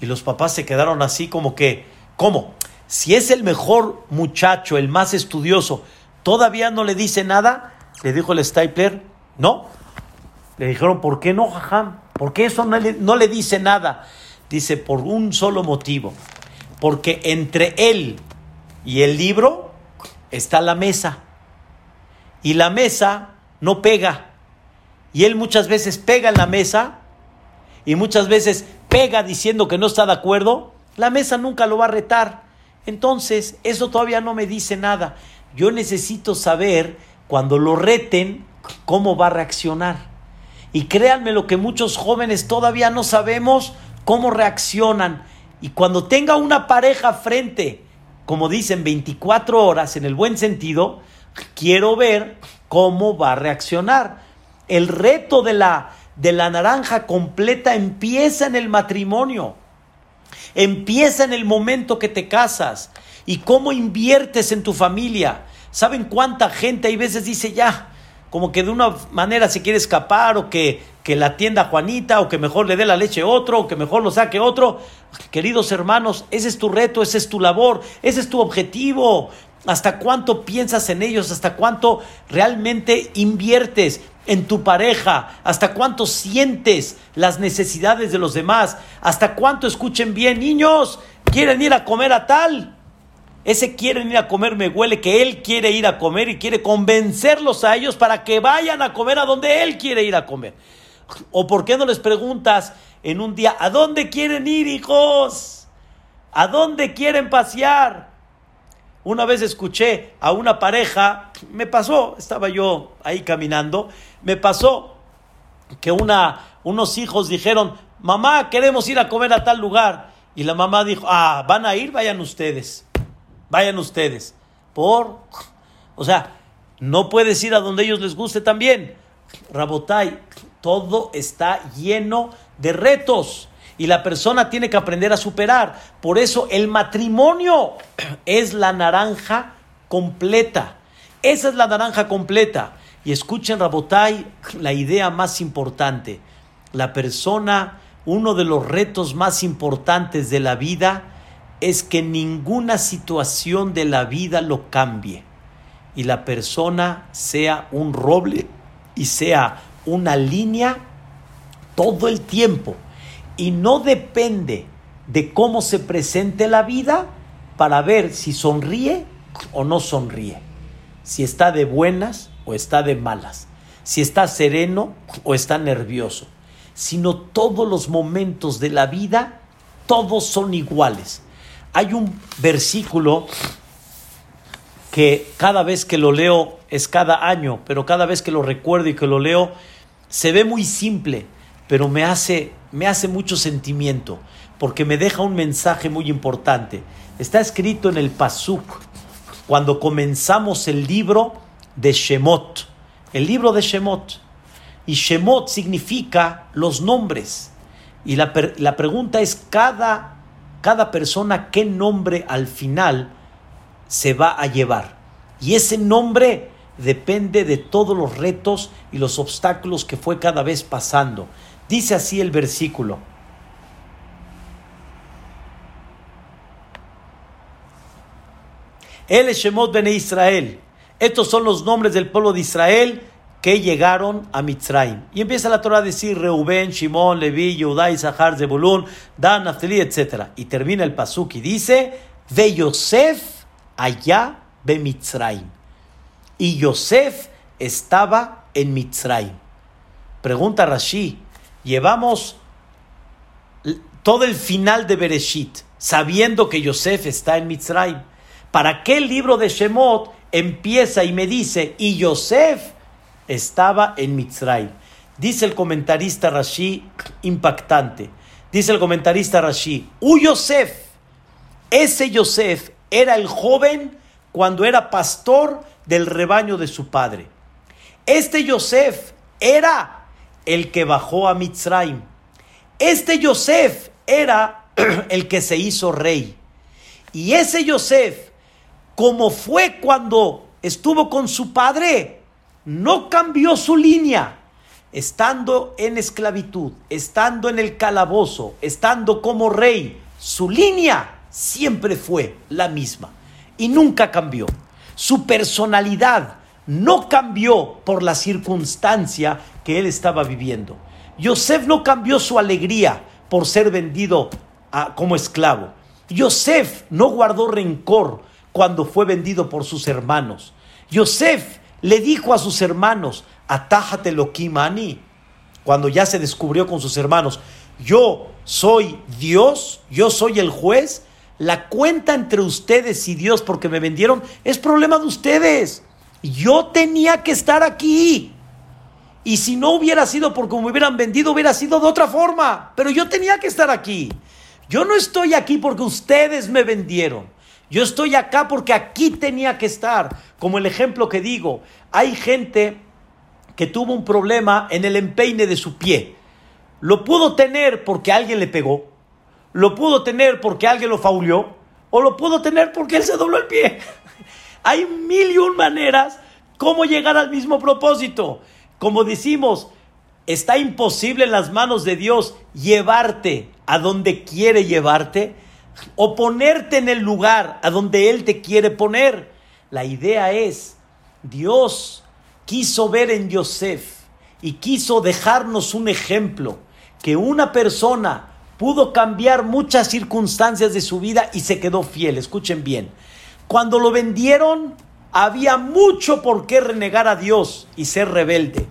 Y los papás se quedaron así como que, ¿cómo? Si es el mejor muchacho, el más estudioso, todavía no le dice nada, le dijo el Stapler, no. Le dijeron, ¿por qué no, jajam? ¿Por qué eso no le, no le dice nada? Dice, por un solo motivo. Porque entre él y el libro está la mesa. Y la mesa no pega. Y él muchas veces pega en la mesa y muchas veces pega diciendo que no está de acuerdo. La mesa nunca lo va a retar. Entonces, eso todavía no me dice nada. Yo necesito saber cuando lo reten cómo va a reaccionar. Y créanme lo que muchos jóvenes todavía no sabemos cómo reaccionan. Y cuando tenga una pareja frente, como dicen, 24 horas en el buen sentido, quiero ver cómo va a reaccionar. El reto de la, de la naranja completa empieza en el matrimonio. Empieza en el momento que te casas y cómo inviertes en tu familia. ¿Saben cuánta gente hay veces dice ya, como que de una manera se quiere escapar o que, que la atienda Juanita o que mejor le dé la leche otro o que mejor lo saque otro? Queridos hermanos, ese es tu reto, ese es tu labor, ese es tu objetivo. ¿Hasta cuánto piensas en ellos? ¿Hasta cuánto realmente inviertes? en tu pareja, hasta cuánto sientes las necesidades de los demás, hasta cuánto escuchen bien, niños, quieren ir a comer a tal. Ese quieren ir a comer me huele que él quiere ir a comer y quiere convencerlos a ellos para que vayan a comer a donde él quiere ir a comer. ¿O por qué no les preguntas en un día, ¿a dónde quieren ir, hijos? ¿A dónde quieren pasear? Una vez escuché a una pareja, me pasó, estaba yo ahí caminando, me pasó que una, unos hijos dijeron, mamá, queremos ir a comer a tal lugar. Y la mamá dijo, ah, van a ir, vayan ustedes, vayan ustedes. Por, o sea, no puedes ir a donde ellos les guste también. Rabotai, todo está lleno de retos y la persona tiene que aprender a superar. Por eso el matrimonio es la naranja completa. Esa es la naranja completa. Y escuchen, Rabotai, la idea más importante. La persona, uno de los retos más importantes de la vida es que ninguna situación de la vida lo cambie. Y la persona sea un roble y sea una línea todo el tiempo y no depende de cómo se presente la vida para ver si sonríe o no sonríe, si está de buenas o está de malas, si está sereno o está nervioso, sino todos los momentos de la vida, todos son iguales. Hay un versículo que cada vez que lo leo es cada año, pero cada vez que lo recuerdo y que lo leo, se ve muy simple, pero me hace, me hace mucho sentimiento, porque me deja un mensaje muy importante. Está escrito en el Pasuk, cuando comenzamos el libro de Shemot, el libro de Shemot. Y Shemot significa los nombres. Y la, la pregunta es, cada, cada persona, ¿qué nombre al final se va a llevar? Y ese nombre depende de todos los retos y los obstáculos que fue cada vez pasando. Dice así el versículo. El Shemot Bene Israel. Estos son los nombres del pueblo de Israel que llegaron a Mitzrayim. Y empieza la Torah a decir Reuben, Shimon, Levi, Yehudá, Isahar, Zebulun, Dan, Naftali, etc. Y termina el pasuk y dice, Ve Yosef allá de Mitzrayim. Y Yosef estaba en Mitzrayim. Pregunta Rashi, llevamos todo el final de Bereshit, sabiendo que Yosef está en Mitzrayim. ¿Para qué el libro de Shemot empieza y me dice, y Yosef estaba en Mitzrayim? Dice el comentarista Rashi, impactante. Dice el comentarista Rashi, U Yosef, ese Yosef era el joven cuando era pastor del rebaño de su padre. Este Yosef era el que bajó a Mitzrayim. Este Yosef era el que se hizo rey. Y ese Yosef, como fue cuando estuvo con su padre, no cambió su línea. estando en esclavitud, estando en el calabozo, estando como rey, su línea siempre fue la misma y nunca cambió. Su personalidad no cambió por la circunstancia que él estaba viviendo. Yosef no cambió su alegría por ser vendido como esclavo. Yosef no guardó rencor cuando fue vendido por sus hermanos. Yosef le dijo a sus hermanos, atájate lo cuando ya se descubrió con sus hermanos, yo soy Dios, yo soy el juez, la cuenta entre ustedes y Dios porque me vendieron es problema de ustedes. Yo tenía que estar aquí. Y si no hubiera sido porque me hubieran vendido, hubiera sido de otra forma. Pero yo tenía que estar aquí. Yo no estoy aquí porque ustedes me vendieron. Yo estoy acá porque aquí tenía que estar. Como el ejemplo que digo, hay gente que tuvo un problema en el empeine de su pie. Lo pudo tener porque alguien le pegó, lo pudo tener porque alguien lo faulió, o lo pudo tener porque él se dobló el pie. Hay mil y un maneras cómo llegar al mismo propósito. Como decimos, está imposible en las manos de Dios llevarte a donde quiere llevarte o ponerte en el lugar a donde Él te quiere poner. La idea es, Dios quiso ver en Yosef y quiso dejarnos un ejemplo, que una persona pudo cambiar muchas circunstancias de su vida y se quedó fiel. Escuchen bien, cuando lo vendieron había mucho por qué renegar a Dios y ser rebelde.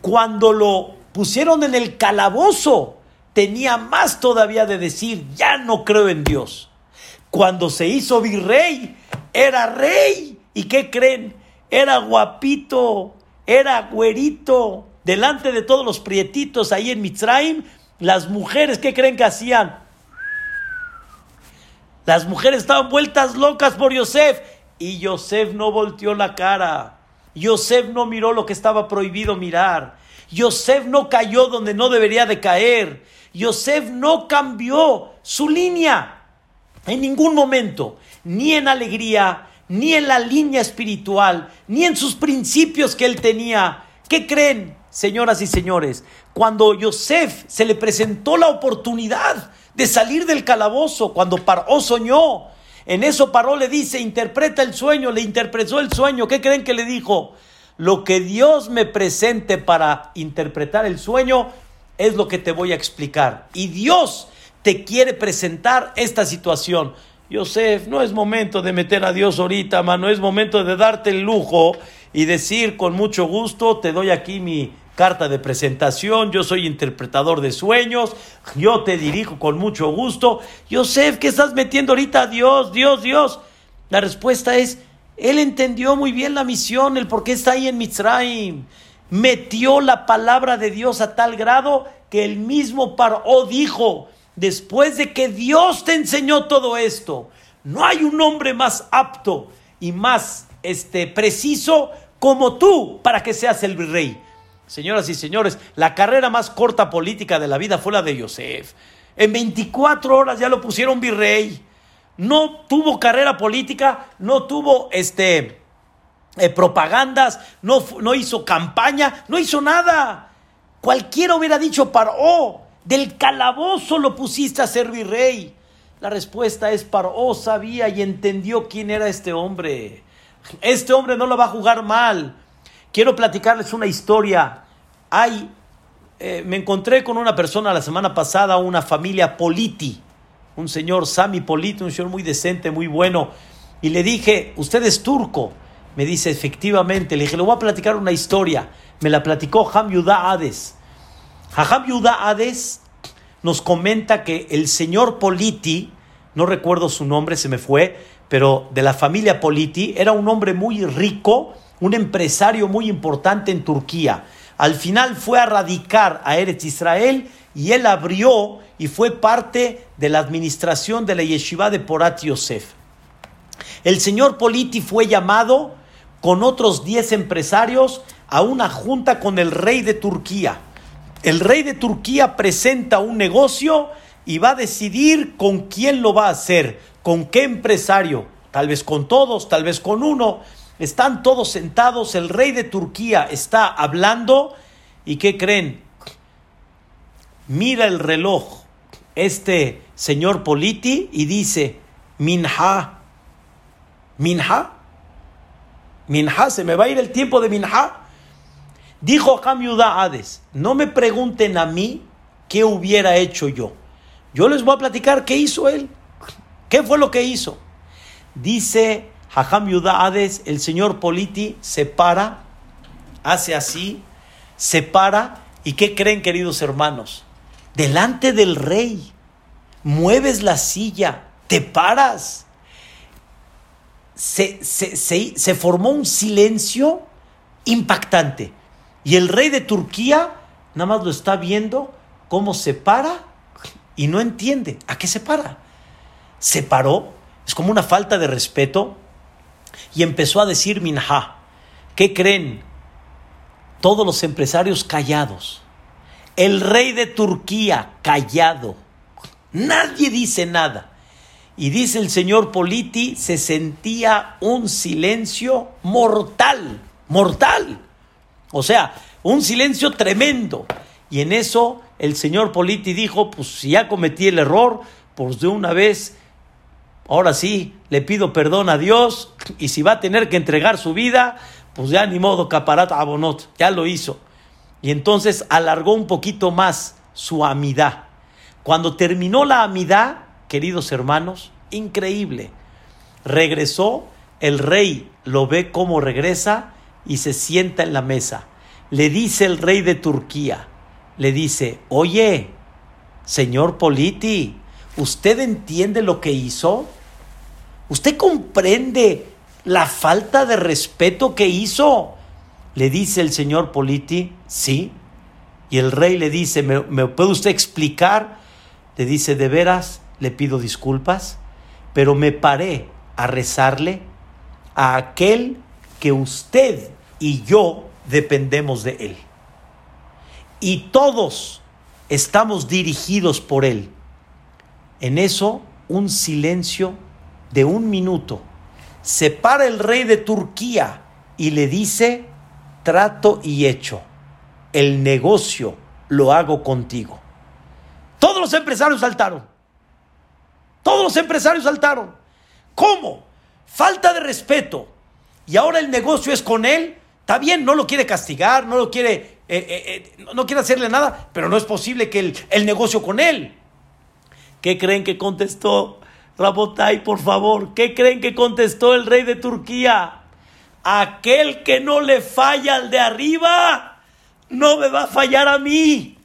Cuando lo pusieron en el calabozo, tenía más todavía de decir, ya no creo en Dios. Cuando se hizo virrey, era rey. ¿Y qué creen? Era guapito, era güerito. Delante de todos los prietitos ahí en Mitzrayim, las mujeres, ¿qué creen que hacían? Las mujeres estaban vueltas locas por Yosef. Y Yosef no volteó la cara. Yosef no miró lo que estaba prohibido mirar. Yosef no cayó donde no debería de caer. Yosef no cambió su línea en ningún momento, ni en alegría, ni en la línea espiritual, ni en sus principios que él tenía. ¿Qué creen, señoras y señores? Cuando Yosef se le presentó la oportunidad de salir del calabozo, cuando Paró soñó, en eso Paró le dice, interpreta el sueño, le interpretó el sueño. ¿Qué creen que le dijo? Lo que Dios me presente para interpretar el sueño es lo que te voy a explicar. Y Dios te quiere presentar esta situación. Yosef, no es momento de meter a Dios ahorita, no es momento de darte el lujo y decir con mucho gusto, te doy aquí mi carta de presentación, yo soy interpretador de sueños, yo te dirijo con mucho gusto. Yosef, ¿qué estás metiendo ahorita? Dios, Dios, Dios. La respuesta es, él entendió muy bien la misión, el por qué está ahí en Mitzrayim. Metió la palabra de Dios a tal grado que el mismo Paró dijo, después de que Dios te enseñó todo esto, no hay un hombre más apto y más este, preciso como tú para que seas el rey. Señoras y señores, la carrera más corta política de la vida fue la de Yosef. En 24 horas ya lo pusieron virrey. No tuvo carrera política, no tuvo este, eh, propagandas, no, no hizo campaña, no hizo nada. Cualquiera hubiera dicho, Paró, del calabozo lo pusiste a ser virrey. La respuesta es, Paró sabía y entendió quién era este hombre. Este hombre no lo va a jugar mal. Quiero platicarles una historia. Hay, eh, me encontré con una persona la semana pasada, una familia Politi, un señor Sami Politi, un señor muy decente, muy bueno. Y le dije, ¿usted es turco? Me dice, efectivamente. Le dije, le voy a platicar una historia. Me la platicó Ham Yudá Hades. Ham Yudá Hades nos comenta que el señor Politi, no recuerdo su nombre, se me fue, pero de la familia Politi, era un hombre muy rico, un empresario muy importante en Turquía. Al final fue a radicar a Eretz Israel y él abrió y fue parte de la administración de la yeshiva de Porat Yosef. El señor Politi fue llamado con otros 10 empresarios a una junta con el rey de Turquía. El rey de Turquía presenta un negocio y va a decidir con quién lo va a hacer, con qué empresario, tal vez con todos, tal vez con uno. Están todos sentados, el rey de Turquía está hablando ¿Y qué creen? Mira el reloj, este señor Politi, y dice, Minha, Minha, Minha, se me va a ir el tiempo de Minha. Dijo Ham Hades, no me pregunten a mí qué hubiera hecho yo. Yo les voy a platicar qué hizo él. ¿Qué fue lo que hizo? Dice Hajam Hades, el señor Politi se para, hace así, se para, y ¿qué creen queridos hermanos? Delante del rey, mueves la silla, te paras. Se, se formó un silencio impactante. Y el rey de Turquía nada más lo está viendo cómo se para y no entiende a qué se para. Se paró, es como una falta de respeto, y empezó a decir Minha. ¿Qué creen? Todos los empresarios callados. El rey de Turquía callado. Nadie dice nada. Y dice el señor Politi, se sentía un silencio mortal, mortal. O sea, un silencio tremendo. Y en eso el señor Politi dijo, pues si ya cometí el error, pues de una vez, ahora sí, le pido perdón a Dios y si va a tener que entregar su vida, pues ya ni modo, caparat abonot, ya lo hizo. Y entonces alargó un poquito más su amidad. Cuando terminó la amidad, queridos hermanos, increíble, regresó, el rey lo ve cómo regresa y se sienta en la mesa. Le dice el rey de Turquía, le dice, oye, señor Politi, ¿usted entiende lo que hizo? ¿Usted comprende la falta de respeto que hizo? Le dice el señor Politi, sí. Y el rey le dice, ¿me, ¿me, puede usted explicar? Le dice, de veras, le pido disculpas, pero me paré a rezarle a aquel que usted y yo dependemos de Él. Y todos estamos dirigidos por Él. En eso, un silencio de un minuto. Se para el rey de Turquía y le dice, trato y hecho. El negocio lo hago contigo. Todos los empresarios saltaron. Todos los empresarios saltaron. ¿Cómo? Falta de respeto. Y ahora el negocio es con él. Está bien, no lo quiere castigar, no lo quiere, eh, eh, eh, no quiere hacerle nada, pero no es posible que el, el negocio con él. ¿Qué creen que contestó Rabotai, por favor? ¿Qué creen que contestó el rey de Turquía? Aquel que no le falla al de arriba, no me va a fallar a mí.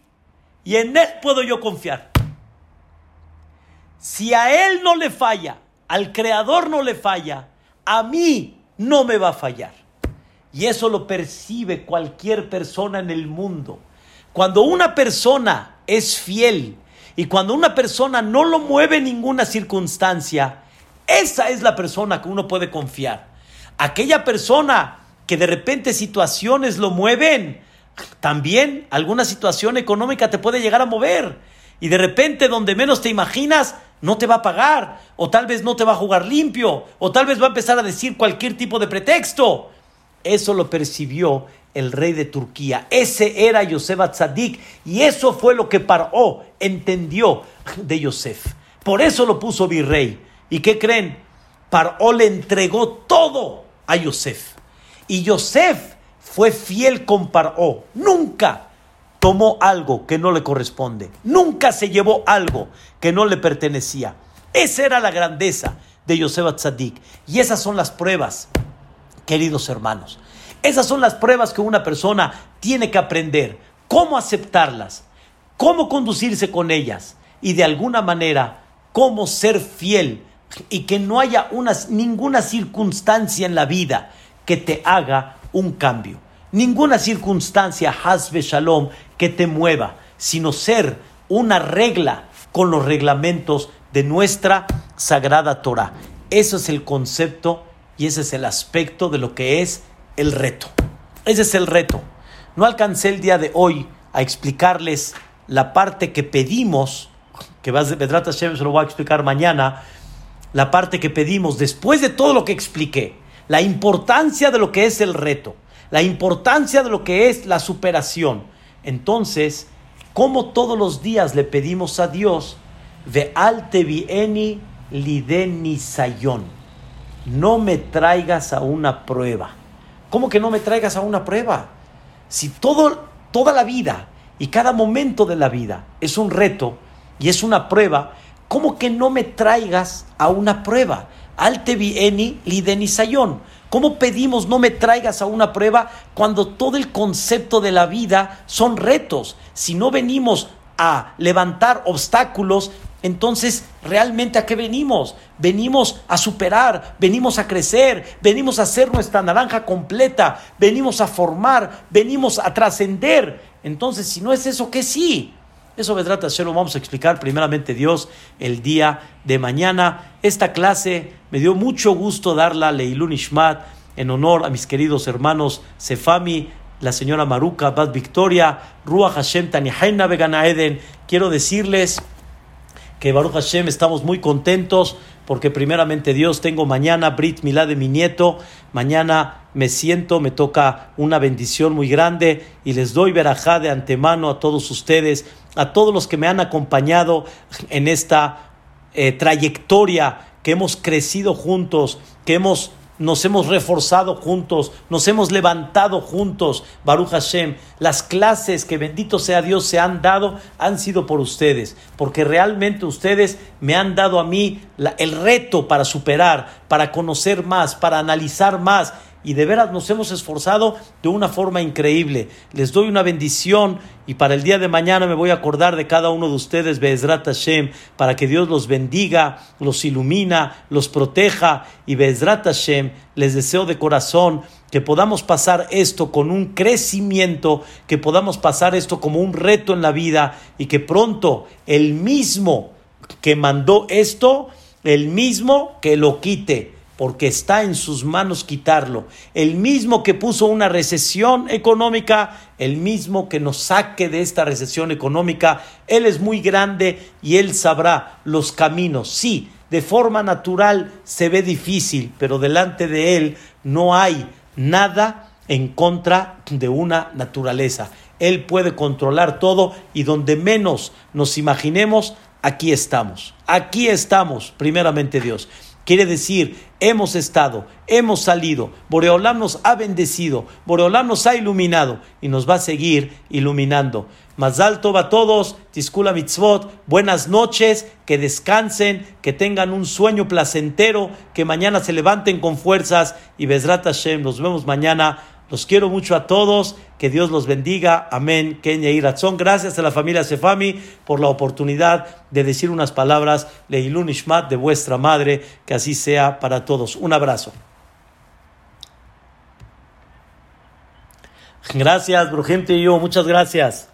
Y en él puedo yo confiar. Si a él no le falla, al creador no le falla, a mí no me va a fallar. Y eso lo percibe cualquier persona en el mundo. Cuando una persona es fiel y cuando una persona no lo mueve ninguna circunstancia, esa es la persona que uno puede confiar. Aquella persona que de repente situaciones lo mueven, también alguna situación económica te puede llegar a mover. Y de repente donde menos te imaginas, no te va a pagar, o tal vez no te va a jugar limpio, o tal vez va a empezar a decir cualquier tipo de pretexto. Eso lo percibió el rey de Turquía. Ese era Yosef Atzadik y eso fue lo que Paró entendió de Yosef. Por eso lo puso virrey. ¿Y qué creen? Paró le entregó todo a Yosef. Y Yosef fue fiel con Paró. Nunca tomó algo que no le corresponde. Nunca se llevó algo que no le pertenecía. Esa era la grandeza de Yosef Atzadik. Y esas son las pruebas queridos hermanos. Esas son las pruebas que una persona tiene que aprender, cómo aceptarlas, cómo conducirse con ellas y de alguna manera cómo ser fiel y que no haya ninguna circunstancia en la vida que te haga un cambio. Ninguna circunstancia, hasbe shalom, que te mueva, sino ser una regla con los reglamentos de nuestra sagrada Torah. Eso es el concepto y ese es el aspecto de lo que es el reto. Ese es el reto. No alcancé el día de hoy a explicarles la parte que pedimos, que de Pedrata Hashem, se lo voy a explicar mañana, la parte que pedimos después de todo lo que expliqué, la importancia de lo que es el reto, la importancia de lo que es la superación. Entonces, como todos los días le pedimos a Dios, ve alte vieni lideni sayon, no me traigas a una prueba. ¿Cómo que no me traigas a una prueba? Si todo, toda la vida y cada momento de la vida es un reto y es una prueba, ¿cómo que no me traigas a una prueba? Alte vieni lideni sayon ¿Cómo pedimos no me traigas a una prueba cuando todo el concepto de la vida son retos? Si no venimos a levantar obstáculos, entonces realmente a qué venimos? Venimos a superar, venimos a crecer, venimos a hacer nuestra naranja completa, venimos a formar, venimos a trascender. Entonces, si no es eso, ¿qué sí? Eso trata de lo vamos a explicar primeramente Dios el día de mañana. Esta clase me dio mucho gusto darla a Leilun Ishmat en honor a mis queridos hermanos Sefami, la señora Maruka, Bad Victoria, Ruach Hashem, Tanihaina Begana Eden. Quiero decirles que Baruch Hashem estamos muy contentos porque primeramente Dios tengo mañana Brit Milá de mi nieto, mañana me siento, me toca una bendición muy grande y les doy verajá de antemano a todos ustedes, a todos los que me han acompañado en esta eh, trayectoria, que hemos crecido juntos, que hemos nos hemos reforzado juntos, nos hemos levantado juntos, Baruch Hashem. Las clases que bendito sea Dios se han dado han sido por ustedes, porque realmente ustedes me han dado a mí el reto para superar, para conocer más, para analizar más y de veras nos hemos esforzado de una forma increíble. Les doy una bendición y para el día de mañana me voy a acordar de cada uno de ustedes, Bezrat Hashem, para que Dios los bendiga, los ilumina, los proteja y Bezrat Hashem, les deseo de corazón que podamos pasar esto con un crecimiento, que podamos pasar esto como un reto en la vida y que pronto el mismo que mandó esto, el mismo que lo quite porque está en sus manos quitarlo. El mismo que puso una recesión económica, el mismo que nos saque de esta recesión económica, Él es muy grande y Él sabrá los caminos. Sí, de forma natural se ve difícil, pero delante de Él no hay nada en contra de una naturaleza. Él puede controlar todo y donde menos nos imaginemos, aquí estamos. Aquí estamos, primeramente Dios. Quiere decir, hemos estado, hemos salido, Boreolam nos ha bendecido, Boreolam nos ha iluminado y nos va a seguir iluminando. Más alto va todos, Tiskula Mitzvot, buenas noches, que descansen, que tengan un sueño placentero, que mañana se levanten con fuerzas y Bezrat Hashem, nos vemos mañana los quiero mucho a todos. Que Dios los bendiga. Amén. Kenya y Ratzón. Gracias a la familia Sefami por la oportunidad de decir unas palabras. Leilun Ishmat de vuestra madre. Que así sea para todos. Un abrazo. Gracias, Brujente y yo. Muchas gracias.